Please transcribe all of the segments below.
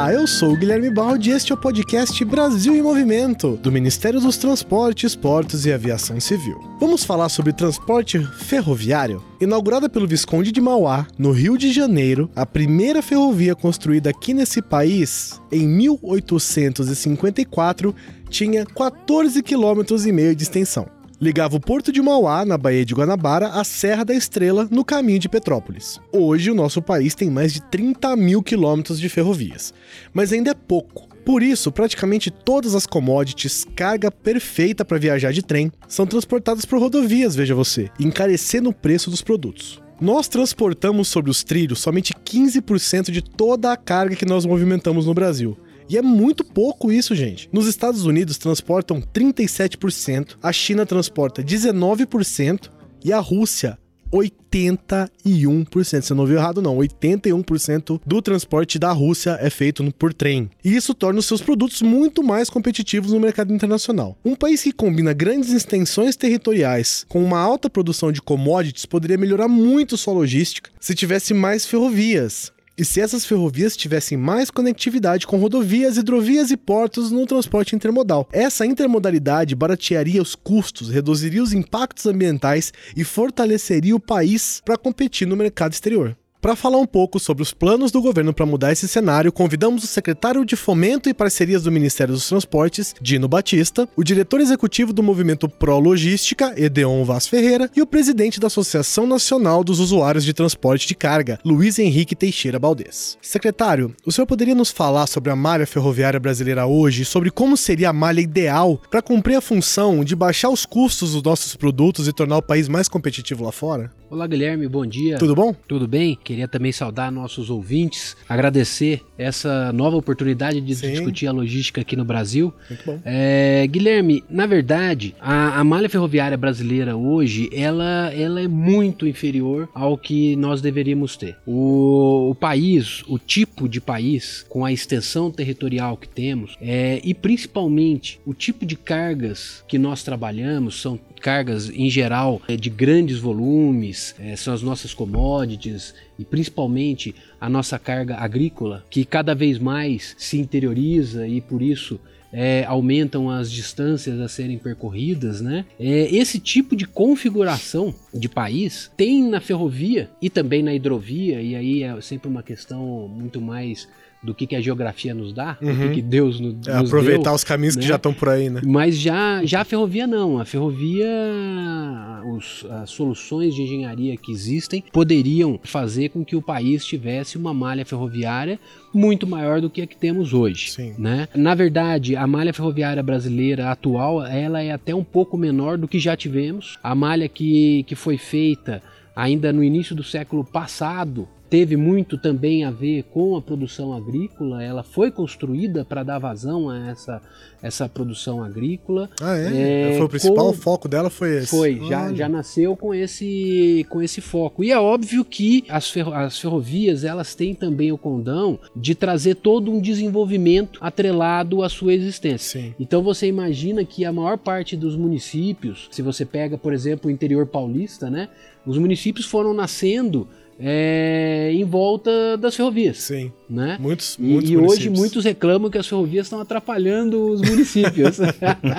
Olá, eu sou o Guilherme Baldi e este é o podcast Brasil em Movimento, do Ministério dos Transportes, Portos e Aviação Civil. Vamos falar sobre transporte ferroviário? Inaugurada pelo Visconde de Mauá, no Rio de Janeiro, a primeira ferrovia construída aqui nesse país, em 1854, tinha 14,5 km de extensão ligava o Porto de Mauá, na Baía de Guanabara, à Serra da Estrela, no caminho de Petrópolis. Hoje, o nosso país tem mais de 30 mil quilômetros de ferrovias, mas ainda é pouco. Por isso, praticamente todas as commodities, carga perfeita para viajar de trem, são transportadas por rodovias, veja você, encarecendo o preço dos produtos. Nós transportamos sobre os trilhos somente 15% de toda a carga que nós movimentamos no Brasil. E é muito pouco isso, gente. Nos Estados Unidos transportam 37%, a China transporta 19% e a Rússia 81%. Você não viu errado, não. 81% do transporte da Rússia é feito por trem. E isso torna os seus produtos muito mais competitivos no mercado internacional. Um país que combina grandes extensões territoriais com uma alta produção de commodities poderia melhorar muito sua logística se tivesse mais ferrovias e se essas ferrovias tivessem mais conectividade com rodovias, hidrovias e portos no transporte intermodal. Essa intermodalidade baratearia os custos, reduziria os impactos ambientais e fortaleceria o país para competir no mercado exterior. Para falar um pouco sobre os planos do governo para mudar esse cenário, convidamos o secretário de Fomento e Parcerias do Ministério dos Transportes, Dino Batista, o diretor executivo do movimento Pro Logística, Edeon Vaz Ferreira, e o presidente da Associação Nacional dos Usuários de Transporte de Carga, Luiz Henrique Teixeira Baldez. Secretário, o senhor poderia nos falar sobre a malha ferroviária brasileira hoje, sobre como seria a malha ideal para cumprir a função de baixar os custos dos nossos produtos e tornar o país mais competitivo lá fora? Olá, Guilherme, bom dia. Tudo bom? Tudo bem? Queria também saudar nossos ouvintes, agradecer essa nova oportunidade de Sim. discutir a logística aqui no Brasil. Muito bom. É, Guilherme, na verdade, a, a, malha ferroviária brasileira hoje, ela, ela é muito inferior ao que nós deveríamos ter. O, o país, o tipo de país, com a extensão territorial que temos, é, e principalmente o tipo de cargas que nós trabalhamos, são cargas em geral é, de grandes volumes, é, são as nossas commodities e principalmente a nossa carga agrícola, que cada vez mais se interioriza e por isso é, aumentam as distâncias a serem percorridas, né? É, esse tipo de configuração de país tem na ferrovia e também na hidrovia, e aí é sempre uma questão muito mais do que, que a geografia nos dá, uhum. do que, uhum. que Deus no, é, nos aproveitar deu, os caminhos né? que já estão por aí, né? Mas já, já a ferrovia não. A ferrovia, os, as soluções de engenharia que existem poderiam fazer com que o país tivesse uma malha ferroviária muito maior do que a que temos hoje. Sim. Né? Na verdade, a malha ferroviária brasileira atual ela é até um pouco menor do que já tivemos. A malha que, que foi feita ainda no início do século passado teve muito também a ver com a produção agrícola. Ela foi construída para dar vazão a essa, essa produção agrícola. Ah, é? é foi o principal com... foco dela foi esse? Foi, já, já nasceu com esse, com esse foco. E é óbvio que as, ferro, as ferrovias elas têm também o condão de trazer todo um desenvolvimento atrelado à sua existência. Sim. Então você imagina que a maior parte dos municípios, se você pega, por exemplo, o interior paulista, né? Os municípios foram nascendo é, em volta das ferrovias. Sim. Né? Muitos, muitos e, e hoje muitos reclamam que as ferrovias estão atrapalhando os municípios.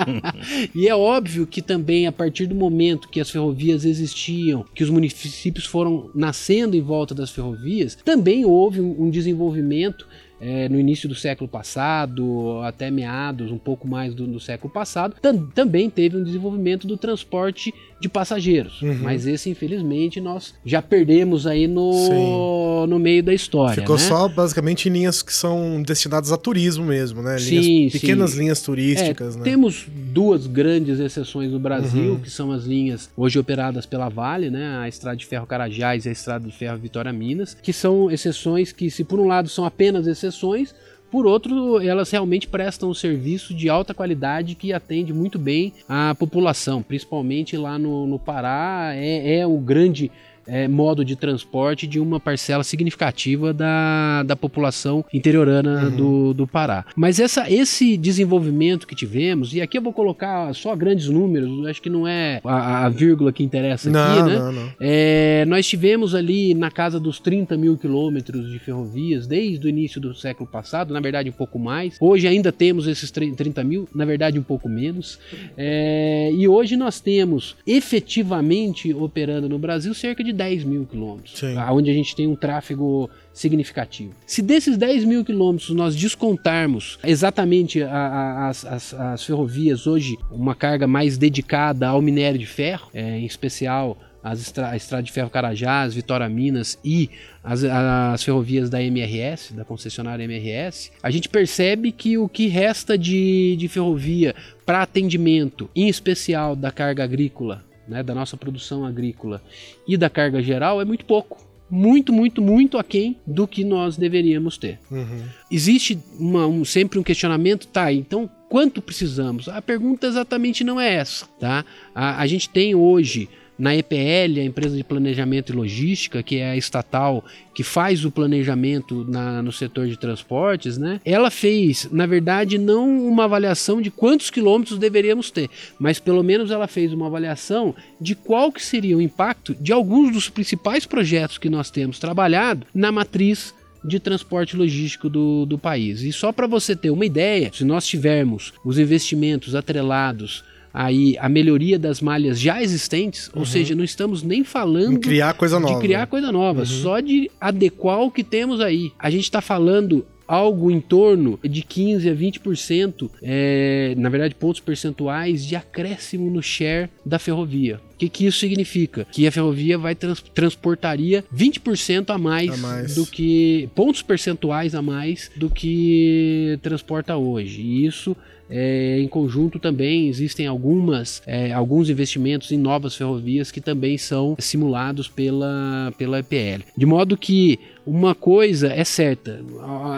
e é óbvio que também, a partir do momento que as ferrovias existiam, que os municípios foram nascendo em volta das ferrovias, também houve um, um desenvolvimento é, no início do século passado, até meados, um pouco mais do, do século passado, tam, também teve um desenvolvimento do transporte de passageiros. Uhum. Mas esse, infelizmente, nós já perdemos aí no, no meio da história. Ficou né? só basicamente em linhas que são destinadas a turismo mesmo, né? Linhas, sim, pequenas sim. linhas turísticas. É, né? Temos duas grandes exceções no Brasil, uhum. que são as linhas hoje operadas pela Vale, né? A Estrada de Ferro Carajás e a Estrada de Ferro Vitória Minas, que são exceções que, se por um lado são apenas exceções, por outro, elas realmente prestam um serviço de alta qualidade que atende muito bem a população, principalmente lá no, no Pará, é, é o grande é, modo de transporte de uma parcela significativa da, da população interiorana uhum. do, do Pará. Mas essa, esse desenvolvimento que tivemos, e aqui eu vou colocar só grandes números, acho que não é a, a vírgula que interessa não, aqui, né? Não, não. É, nós tivemos ali na casa dos 30 mil quilômetros de ferrovias desde o início do século passado, na verdade um pouco mais. Hoje ainda temos esses 30 mil, na verdade um pouco menos. É, e hoje nós temos efetivamente operando no Brasil cerca de 10 mil quilômetros, onde a gente tem um tráfego significativo. Se desses 10 mil quilômetros nós descontarmos exatamente a, a, as, as, as, ferrovias hoje, uma carga mais dedicada ao minério de ferro, é, em especial as estra a Estrada de Ferro Carajás, Vitória Minas e as, as, ferrovias da MRS, da concessionária MRS, a gente percebe que o que resta de, de ferrovia para atendimento, em especial da carga agrícola, né, da nossa produção agrícola e da carga geral, é muito pouco muito, muito, muito aquém do que nós deveríamos ter. Uhum. Existe uma, um, sempre um questionamento, tá? Então, quanto precisamos? A pergunta exatamente não é essa, tá? A, a gente tem hoje na EPL, a empresa de planejamento e logística, que é a estatal que faz o planejamento na, no setor de transportes, né? Ela fez, na verdade, não uma avaliação de quantos quilômetros deveríamos ter, mas pelo menos ela fez uma avaliação de qual que seria o impacto de alguns dos principais projetos que nós temos trabalhado na matriz de transporte logístico do, do país. E só para você ter uma ideia, se nós tivermos os investimentos atrelados aí a melhoria das malhas já existentes, uhum. ou seja, não estamos nem falando em criar coisa nova. de criar coisa nova, uhum. só de adequar o que temos aí. A gente está falando algo em torno de 15 a 20%, é, na verdade pontos percentuais de acréscimo no share da ferrovia. O que, que isso significa? Que a ferrovia vai trans, transportaria 20% a mais, a mais do que pontos percentuais a mais do que transporta hoje. E isso é, em conjunto também existem algumas, é, alguns investimentos em novas ferrovias que também são simulados pela, pela EPL. De modo que uma coisa é certa,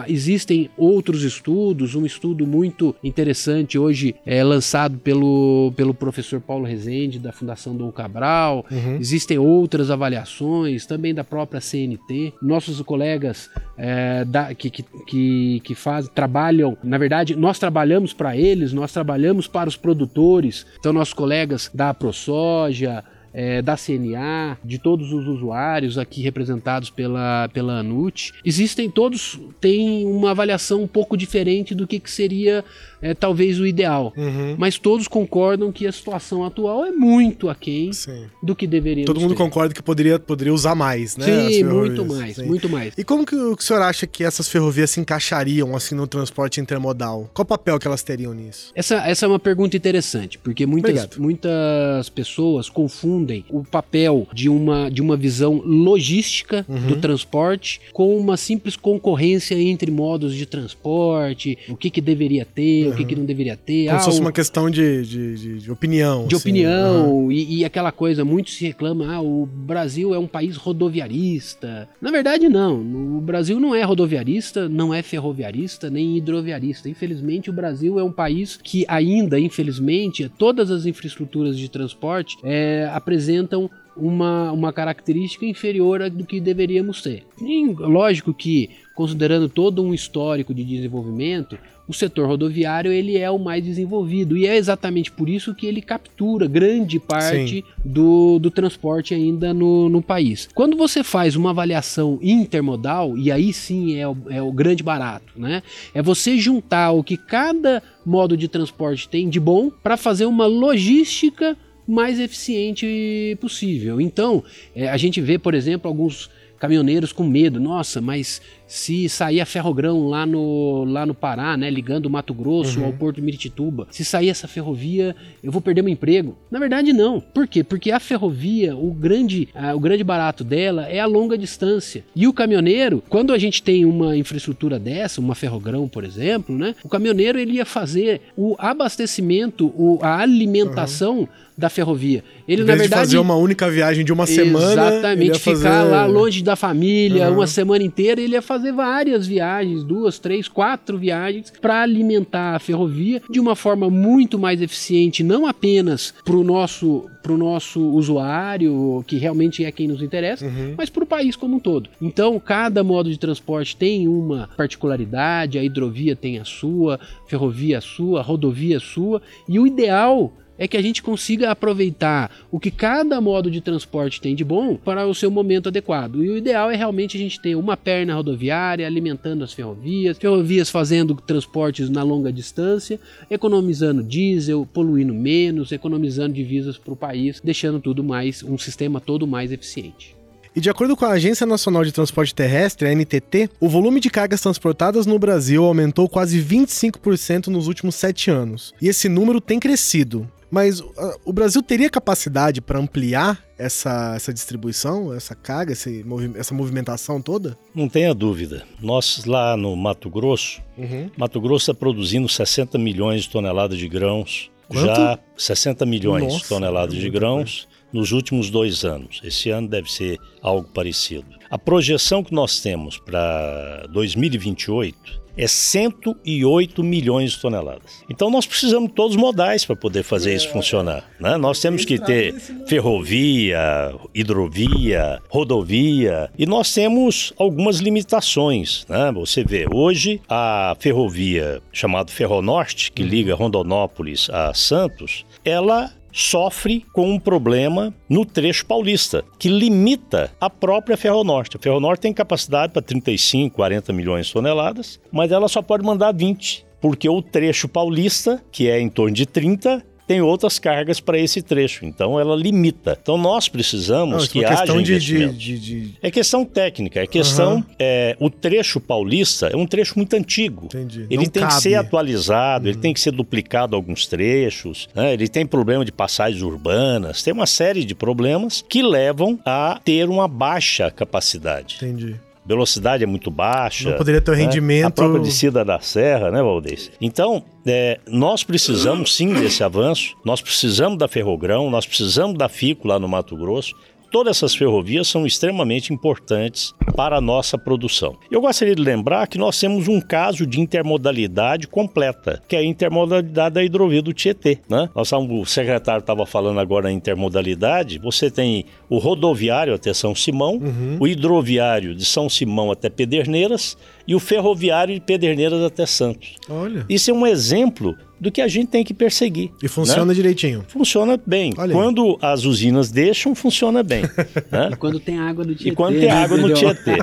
existem outros estudos, um estudo muito interessante hoje é lançado pelo, pelo professor Paulo Rezende da Fundação Dom Cabral, uhum. existem outras avaliações também da própria CNT, nossos colegas é, da, que, que, que, que faz, trabalham, na verdade nós trabalhamos para eles, nós trabalhamos para os produtores, então nossos colegas da ProSoja, é, da CNA, de todos os usuários aqui representados pela, pela ANUT, existem todos têm uma avaliação um pouco diferente do que, que seria é, talvez o ideal. Uhum. Mas todos concordam que a situação atual é muito aquém Sim. do que deveria Todo mundo ter. concorda que poderia, poderia usar mais, né? Sim, muito mais, Sim. muito mais. E como que o senhor acha que essas ferrovias se encaixariam assim no transporte intermodal? Qual o papel que elas teriam nisso? Essa, essa é uma pergunta interessante, porque muitas, muitas pessoas confundem confundem o papel de uma, de uma visão logística uhum. do transporte com uma simples concorrência entre modos de transporte, o que, que deveria ter, uhum. O que, que não deveria ter. Como ah, se fosse uma questão de, de, de, de opinião. De assim. opinião, uhum. e, e, aquela coisa, muito se reclama, ah, o Brasil é um país rodoviarista. Na verdade, não. O Brasil não é rodoviarista, não é ferroviarista, nem hidroviarista. Infelizmente, o Brasil é um país que ainda, infelizmente, todas as infraestruturas de transporte é, apresentam uma, uma característica inferior do que deveríamos ter. E, lógico que, considerando todo um histórico de desenvolvimento, o setor rodoviário ele é o mais desenvolvido e é exatamente por isso que ele captura grande parte do, do transporte ainda no, no país. Quando você faz uma avaliação intermodal, e aí sim é o, é o grande barato, né? É você juntar o que cada modo de transporte tem de bom para fazer uma logística mais eficiente possível. Então, é, a gente vê, por exemplo, alguns caminhoneiros com medo. Nossa, mas se sair a ferrogrão lá no, lá no Pará, né, ligando o Mato Grosso uhum. ao Porto de Miritituba, se sair essa ferrovia, eu vou perder meu emprego. Na verdade, não. Por quê? Porque a ferrovia, o grande, o grande barato dela é a longa distância. E o caminhoneiro, quando a gente tem uma infraestrutura dessa, uma ferrogrão, por exemplo, né, o caminhoneiro ele ia fazer o abastecimento, o, a alimentação uhum da ferrovia. Ele, em vez na verdade. De fazer uma única viagem de uma semana. Exatamente, ficar fazer... lá longe da família, uhum. uma semana inteira, ele ia fazer fazer várias viagens, duas, três, quatro viagens, para alimentar a ferrovia de uma forma muito mais eficiente, não apenas para o nosso, pro nosso usuário, que realmente é quem nos interessa, uhum. mas para o país como um todo. Então, cada modo de transporte tem uma particularidade, a hidrovia tem a sua, ferrovia a sua, a rodovia a sua, e o ideal é que a gente consiga aproveitar o que cada modo de transporte tem de bom para o seu momento adequado. E o ideal é realmente a gente ter uma perna rodoviária alimentando as ferrovias, ferrovias fazendo transportes na longa distância, economizando diesel, poluindo menos, economizando divisas para o país, deixando tudo mais um sistema todo mais eficiente. E de acordo com a Agência Nacional de Transporte Terrestre, a NTT, o volume de cargas transportadas no Brasil aumentou quase 25% nos últimos sete anos. E esse número tem crescido. Mas uh, o Brasil teria capacidade para ampliar essa, essa distribuição, essa carga, esse, essa movimentação toda? Não tenha dúvida. Nós lá no Mato Grosso, uhum. Mato Grosso está produzindo 60 milhões de toneladas de grãos. Quanto? Já 60 milhões Nossa, de toneladas de grãos nos últimos dois anos. Esse ano deve ser algo parecido. A projeção que nós temos para 2028 é 108 milhões de toneladas. Então nós precisamos de todos os modais para poder fazer isso funcionar. Né? Nós temos que ter ferrovia, hidrovia, rodovia e nós temos algumas limitações. Né? Você vê, hoje a ferrovia chamada Ferronorte, que liga Rondonópolis a Santos, ela sofre com um problema no trecho paulista, que limita a própria Ferronorte. A Ferronorte tem capacidade para 35, 40 milhões de toneladas, mas ela só pode mandar 20 porque o trecho paulista, que é em torno de 30, tem outras cargas para esse trecho, então ela limita. Então nós precisamos Não, que haja de, de, de, de, É questão técnica, é questão... Uhum. É, o trecho paulista é um trecho muito antigo. Entendi. Ele Não tem cabe. que ser atualizado, uhum. ele tem que ser duplicado alguns trechos, né? ele tem problema de passagens urbanas, tem uma série de problemas que levam a ter uma baixa capacidade. Entendi velocidade é muito baixa. Não poderia ter o né? rendimento. A própria descida da serra, né, Valdez? Então, é, nós precisamos sim desse avanço, nós precisamos da Ferrogrão, nós precisamos da FICO lá no Mato Grosso, todas essas ferrovias são extremamente importantes para a nossa produção. Eu gostaria de lembrar que nós temos um caso de intermodalidade completa, que é a intermodalidade da hidrovia do Tietê. Né? Nós, o secretário estava falando agora em intermodalidade, você tem o rodoviário até São Simão, uhum. o hidroviário de São Simão até Pederneiras e o ferroviário de Pederneiras até Santos. Olha. Isso é um exemplo do que a gente tem que perseguir. E funciona né? direitinho. Funciona bem. Quando as usinas deixam, funciona bem. né? E quando tem água no Tietê. E quando tem água no Tietê.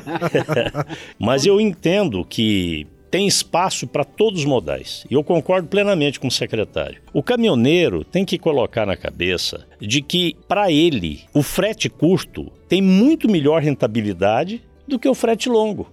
Mas eu entendo que tem espaço para todos os modais. E eu concordo plenamente com o secretário. O caminhoneiro tem que colocar na cabeça de que, para ele, o frete curto tem muito melhor rentabilidade do que o frete longo.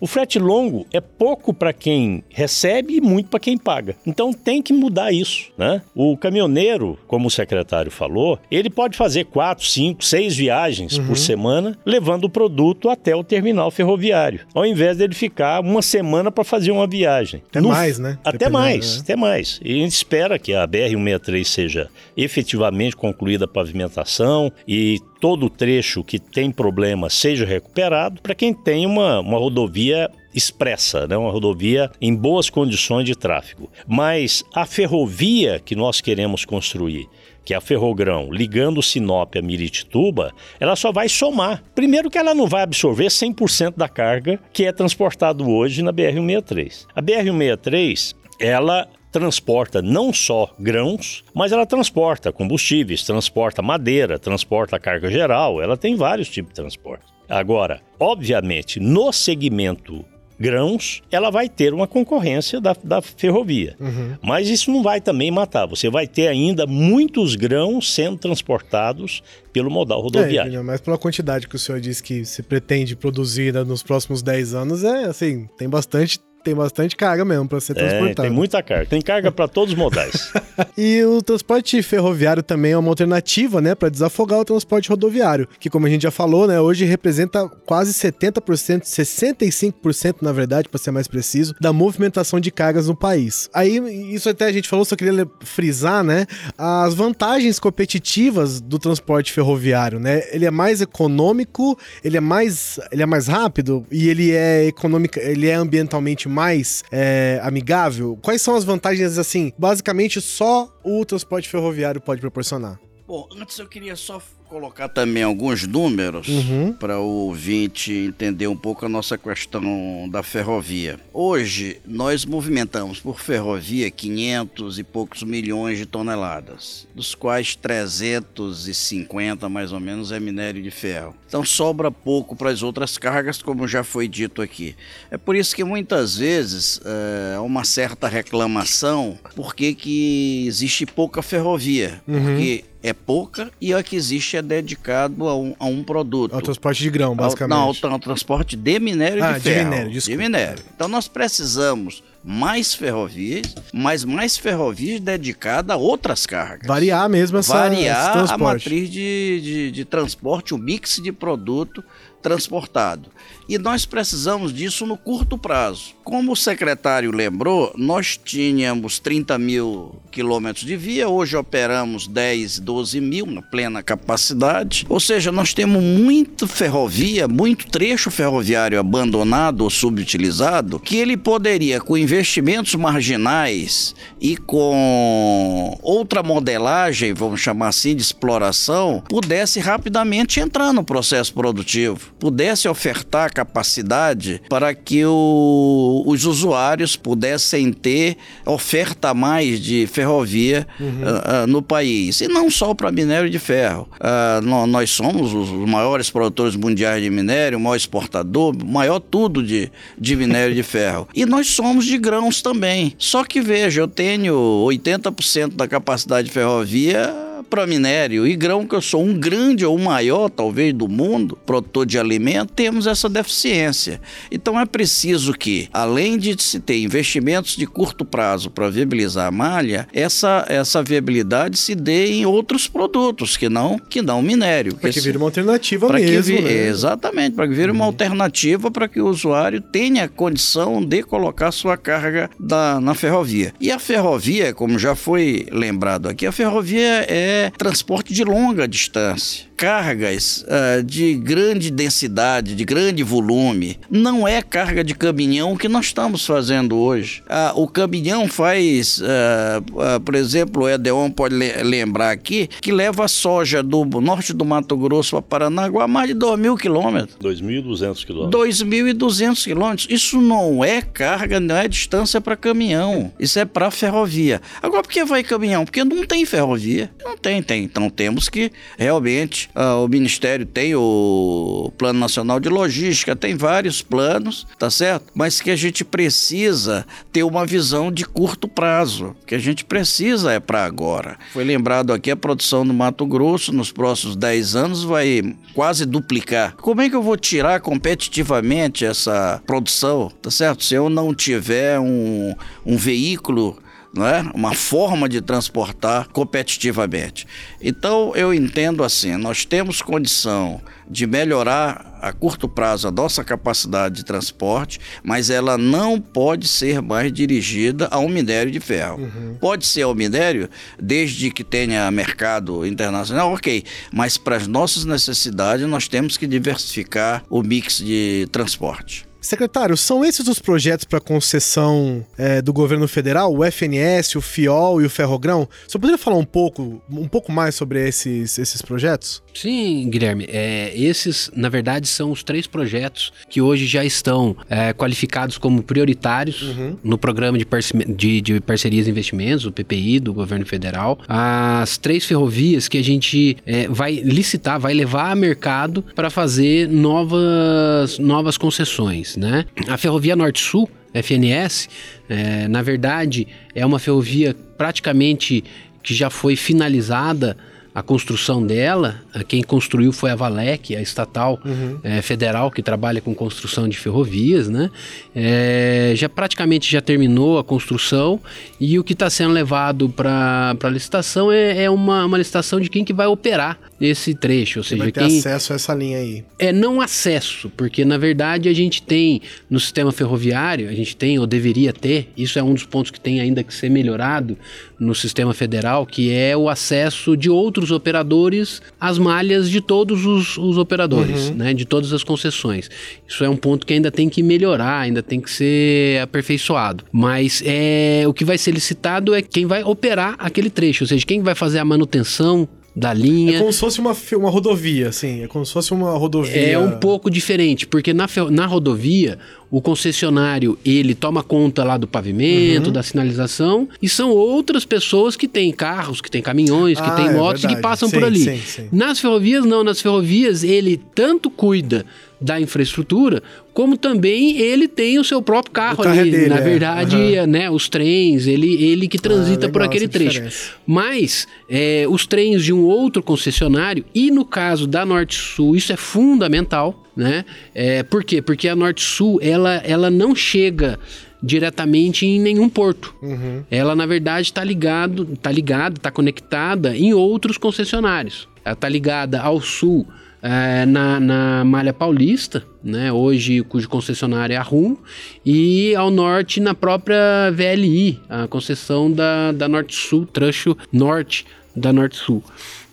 O frete longo é pouco para quem recebe e muito para quem paga. Então tem que mudar isso, né? O caminhoneiro, como o secretário falou, ele pode fazer quatro, cinco, seis viagens uhum. por semana, levando o produto até o terminal ferroviário, ao invés dele ficar uma semana para fazer uma viagem. Até no... mais, né? Até Dependendo, mais, né? até mais. E a gente espera que a BR-163 seja efetivamente concluída a pavimentação e todo o trecho que tem problema seja recuperado para quem tem uma, uma rodovia expressa, né? uma rodovia em boas condições de tráfego. Mas a ferrovia que nós queremos construir, que é a Ferrogrão, ligando Sinop a Miritituba, ela só vai somar. Primeiro que ela não vai absorver 100% da carga que é transportado hoje na BR-163. A BR-163, ela transporta não só grãos, mas ela transporta combustíveis, transporta madeira, transporta carga geral, ela tem vários tipos de transporte. Agora, obviamente, no segmento grãos, ela vai ter uma concorrência da, da ferrovia. Uhum. Mas isso não vai também matar. Você vai ter ainda muitos grãos sendo transportados pelo modal rodoviário. É, mas pela quantidade que o senhor disse que se pretende produzir nos próximos 10 anos, é assim, tem bastante tem bastante carga mesmo para ser transportada. Tem muita carga. Tem carga para todos os modais. e o transporte ferroviário também é uma alternativa, né, para desafogar o transporte rodoviário, que como a gente já falou, né, hoje representa quase 70%, 65% na verdade, para ser mais preciso, da movimentação de cargas no país. Aí isso até a gente falou, só queria frisar, né, as vantagens competitivas do transporte ferroviário, né? Ele é mais econômico, ele é mais, ele é mais rápido e ele é econômico, ele é ambientalmente mais é, amigável. Quais são as vantagens assim? Basicamente só o transporte ferroviário pode proporcionar. Bom, antes eu queria só colocar também alguns números uhum. para o ouvinte entender um pouco a nossa questão da ferrovia. Hoje, nós movimentamos por ferrovia 500 e poucos milhões de toneladas, dos quais 350 mais ou menos é minério de ferro. Então sobra pouco para as outras cargas, como já foi dito aqui. É por isso que muitas vezes é, há uma certa reclamação porque que existe pouca ferrovia. Uhum. Porque é pouca e a que existe é dedicado a um, a um produto. Ao transporte de grão, basicamente. Ao, não, ao, transporte de minério ah, de ferro. De minério, desculpa. De minério. Então nós precisamos mais ferrovias, mas mais ferrovias dedicadas a outras cargas. Variar mesmo essa Variar a matriz de, de, de transporte, o mix de produto transportado. E nós precisamos disso no curto prazo. Como o secretário lembrou, nós tínhamos 30 mil quilômetros de via, hoje operamos 10, 12 mil na plena capacidade. Ou seja, nós temos muito ferrovia, muito trecho ferroviário abandonado ou subutilizado, que ele poderia, com investimentos marginais e com outra modelagem, vamos chamar assim, de exploração, pudesse rapidamente entrar no processo produtivo pudesse ofertar capacidade para que o, os usuários pudessem ter oferta a mais de ferrovia uhum. uh, uh, no país. E não só para minério de ferro. Uh, nós somos os maiores produtores mundiais de minério, o maior exportador, o maior tudo de, de minério de ferro. E nós somos de grãos também. Só que veja, eu tenho 80% da capacidade de ferrovia para minério e grão, que eu sou um grande ou o maior, talvez, do mundo, produtor de alimento, temos essa deficiência. Então é preciso que, além de se ter investimentos de curto prazo para viabilizar a malha, essa, essa viabilidade se dê em outros produtos que não que não minério. Para que, vire uma alternativa mesmo. Que, né? Exatamente, para que vire uma uhum. alternativa para que o usuário tenha condição de colocar sua carga da, na ferrovia. E a ferrovia, como já foi lembrado aqui, a ferrovia é transporte de longa distância cargas uh, de grande densidade, de grande volume. Não é carga de caminhão que nós estamos fazendo hoje. Uh, o caminhão faz, uh, por exemplo, o Edeon pode le lembrar aqui, que leva soja do norte do Mato Grosso para Paranaguá a mais de 2 mil quilômetros. 2.200 quilômetros. 2.200 quilômetros. Isso não é carga, não é distância para caminhão. Isso é para ferrovia. Agora, por que vai caminhão? Porque não tem ferrovia. Não tem, tem. Então temos que realmente Uh, o Ministério tem o Plano Nacional de Logística, tem vários planos, tá certo? Mas que a gente precisa ter uma visão de curto prazo, que a gente precisa é para agora. Foi lembrado aqui a produção no Mato Grosso nos próximos 10 anos vai quase duplicar. Como é que eu vou tirar competitivamente essa produção, tá certo? Se eu não tiver um, um veículo né? uma forma de transportar competitivamente. Então eu entendo assim: nós temos condição de melhorar a curto prazo a nossa capacidade de transporte, mas ela não pode ser mais dirigida ao minério de ferro. Uhum. Pode ser ao minério, desde que tenha mercado internacional, ok, mas para as nossas necessidades nós temos que diversificar o mix de transporte. Secretário, são esses os projetos para concessão é, do governo federal, o FNS, o FIOL e o Ferrogrão? Você poderia falar um pouco, um pouco mais sobre esses, esses projetos? Sim, Guilherme. É, esses, na verdade, são os três projetos que hoje já estão é, qualificados como prioritários uhum. no programa de, de, de, parcerias e investimentos, o PPI, do governo federal. As três ferrovias que a gente é, vai licitar, vai levar a mercado para fazer novas, novas concessões né? A Ferrovia Norte-Sul, FNS, é, na verdade, é uma ferrovia praticamente que já foi finalizada a construção dela, quem construiu foi a Valec, a estatal uhum. é, federal que trabalha com construção de ferrovias, né? É, já praticamente já terminou a construção e o que está sendo levado para a licitação é, é, uma, uma licitação de quem que vai operar esse trecho, ou seja, vai ter quem acesso a essa linha aí. É não acesso, porque na verdade a gente tem no sistema ferroviário, a gente tem ou deveria ter, isso é um dos pontos que tem ainda que ser melhorado no sistema federal, que é o acesso de outros os operadores as malhas de todos os, os operadores, uhum. né, de todas as concessões. Isso é um ponto que ainda tem que melhorar, ainda tem que ser aperfeiçoado. Mas é, o que vai ser licitado é quem vai operar aquele trecho, ou seja, quem vai fazer a manutenção da linha. É como se fosse uma, uma rodovia, assim. É como se fosse uma rodovia. É um pouco diferente, porque na, na rodovia, o concessionário ele toma conta lá do pavimento, uhum. da sinalização, e são outras pessoas que têm carros, que têm caminhões, que ah, têm é motos verdade. que passam sim, por ali. Sim, sim. Nas ferrovias, não. Nas ferrovias, ele tanto cuida da infraestrutura, como também ele tem o seu próprio carro o ali. Dele, Na é. verdade, uhum. né, os trens, ele, ele que transita ah, legal, por aquele trecho. Mas é, os trens de um outro concessionário, e no caso da Norte Sul, isso é fundamental, né? É, por quê? Porque a Norte Sul ela, ela não chega diretamente em nenhum porto. Uhum. Ela, na verdade, está ligado, tá ligada, está conectada em outros concessionários. Ela está ligada ao sul é, na, na Malha Paulista, né, hoje cujo concessionário é a RUM, e ao norte na própria VLI, a concessão da, da Norte Sul, trecho norte da Norte Sul.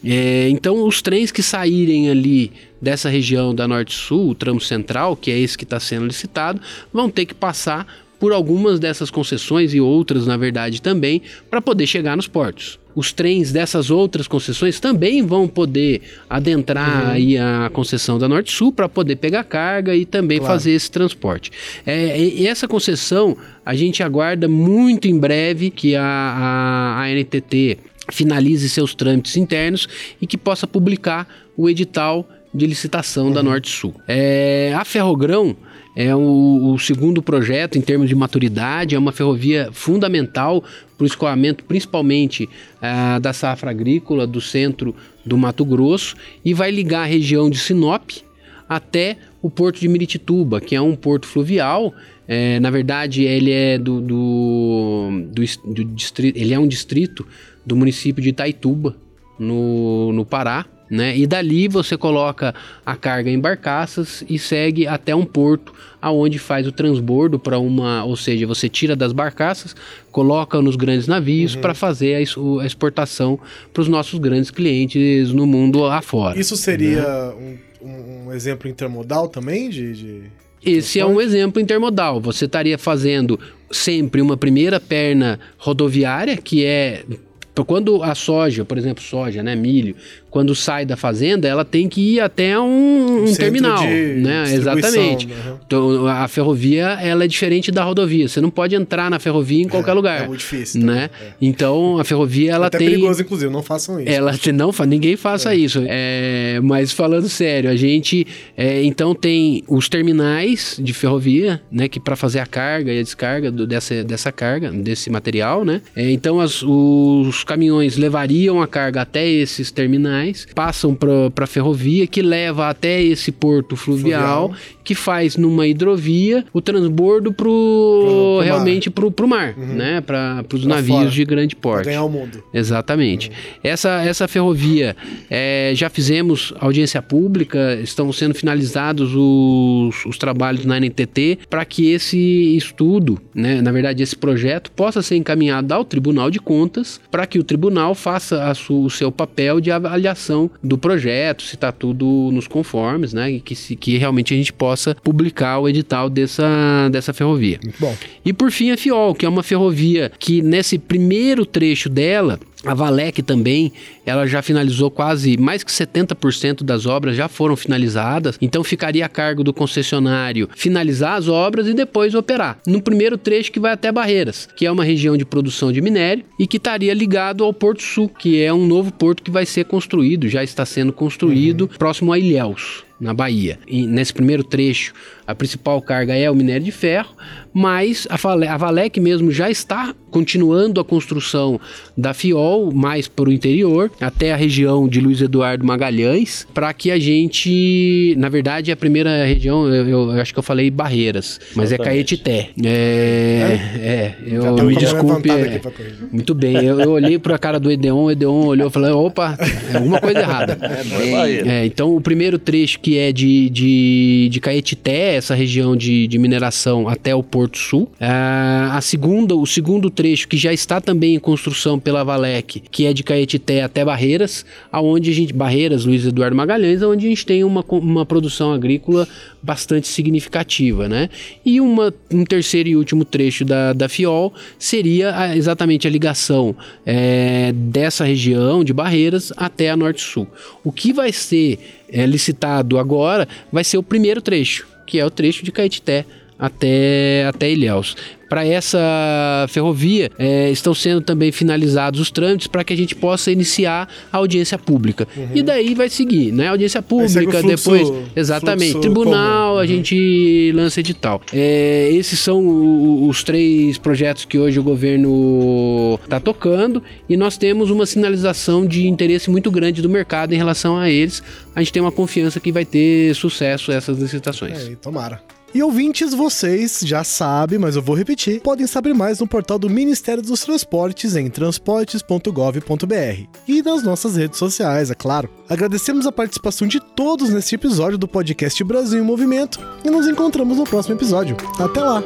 É, então, os trens que saírem ali dessa região da Norte Sul, o tramo central, que é esse que está sendo licitado, vão ter que passar por algumas dessas concessões e outras, na verdade, também, para poder chegar nos portos os trens dessas outras concessões também vão poder adentrar uhum. aí a concessão da Norte Sul para poder pegar carga e também claro. fazer esse transporte. É, e essa concessão a gente aguarda muito em breve que a, a, a NTT finalize seus trâmites internos e que possa publicar o edital de licitação uhum. da Norte Sul. É, a Ferrogrão é o, o, segundo projeto em termos de maturidade, é uma ferrovia fundamental para o escoamento, principalmente ah, da safra agrícola do centro do Mato Grosso, e vai ligar a região de Sinop até o porto de Miritituba, que é um porto fluvial. É, na verdade, ele é do, do, do, do distrito, ele é um distrito do município de Itaituba, no, no Pará né? E dali você coloca a carga em barcaças e segue até um porto aonde faz o transbordo para uma, ou seja, você tira das barcaças, coloca nos grandes navios uhum. para fazer a, exportação para os nossos grandes clientes no mundo afora. Isso seria né? um, um, exemplo intermodal também de... de... Esse é um exemplo intermodal. Você estaria fazendo sempre uma primeira perna rodoviária, que é quando a soja, por exemplo, soja, né, milho, quando sai da fazenda, ela tem que ir até um, um terminal, né? Exatamente. Uhum. Então, a ferrovia ela é diferente da rodovia. Você não pode entrar na ferrovia em qualquer é, lugar. É muito difícil. Né? É. Então a ferrovia ela Até tem. É perigoso, inclusive. Não façam isso. Ela não ninguém faça é. isso. É, mas falando sério, a gente é, então tem os terminais de ferrovia, né? Que para fazer a carga e a descarga do, dessa, dessa carga, desse material, né? É, então as, os caminhões levariam a carga até esses terminais passam para a ferrovia que leva até esse porto fluvial, fluvial, que faz numa hidrovia o transbordo pro, pro, pro realmente para o mar, uhum. né? Para os navios fora. de grande porte. Pra ganhar o mundo. Exatamente. Uhum. Essa, essa ferrovia, é, já fizemos audiência pública, estão sendo finalizados os, os trabalhos na NTT para que esse estudo, né, na verdade esse projeto, possa ser encaminhado ao Tribunal de Contas para que o tribunal faça o seu papel de avaliação avaliação do projeto, se está tudo nos conformes, né? E que, se, que realmente a gente possa publicar o edital dessa, dessa ferrovia. Muito bom. E por fim a Fiol, que é uma ferrovia que nesse primeiro trecho dela a Valec também, ela já finalizou quase mais que 70% das obras já foram finalizadas, então ficaria a cargo do concessionário finalizar as obras e depois operar. No primeiro trecho que vai até Barreiras, que é uma região de produção de minério e que estaria ligado ao Porto Sul, que é um novo porto que vai ser construído, já está sendo construído uhum. próximo a Ilhéus. Na Bahia. E nesse primeiro trecho, a principal carga é o minério de ferro, mas a, Vale, a Valec mesmo já está continuando a construção da Fiol mais para o interior, até a região de Luiz Eduardo Magalhães, para que a gente, na verdade, a primeira região, eu, eu acho que eu falei Barreiras, mas é Caetité. É, é, é eu me desculpe. É, muito bem, eu, eu olhei para a cara do Edeon, o Edeon olhou e falou: opa, é alguma coisa errada. É, é, então, o primeiro trecho que é de, de, de Caetité, essa região de, de mineração até o Porto Sul. É, a segunda, o segundo trecho que já está também em construção pela Valec, que é de Caetité até Barreiras, aonde a gente Barreiras, Luiz Eduardo Magalhães, onde a gente tem uma, uma produção agrícola bastante significativa, né? E uma, um terceiro e último trecho da, da FIOL seria a, exatamente a ligação é, dessa região de Barreiras até a Norte-Sul. O que vai ser é, licitado agora vai ser o primeiro trecho, que é o trecho de Caetité até, até Ilhéus para essa ferrovia é, estão sendo também finalizados os trâmites para que a gente possa iniciar a audiência pública. Uhum. E daí vai seguir, né? Audiência pública, fluxo, depois. Exatamente. Tribunal, comum. a uhum. gente lança edital. É, esses são os três projetos que hoje o governo está tocando e nós temos uma sinalização de interesse muito grande do mercado em relação a eles. A gente tem uma confiança que vai ter sucesso essas licitações. É, tomara. E ouvintes, vocês já sabem, mas eu vou repetir, podem saber mais no portal do Ministério dos Transportes em transportes.gov.br e nas nossas redes sociais, é claro. Agradecemos a participação de todos neste episódio do podcast Brasil em Movimento e nos encontramos no próximo episódio. Até lá!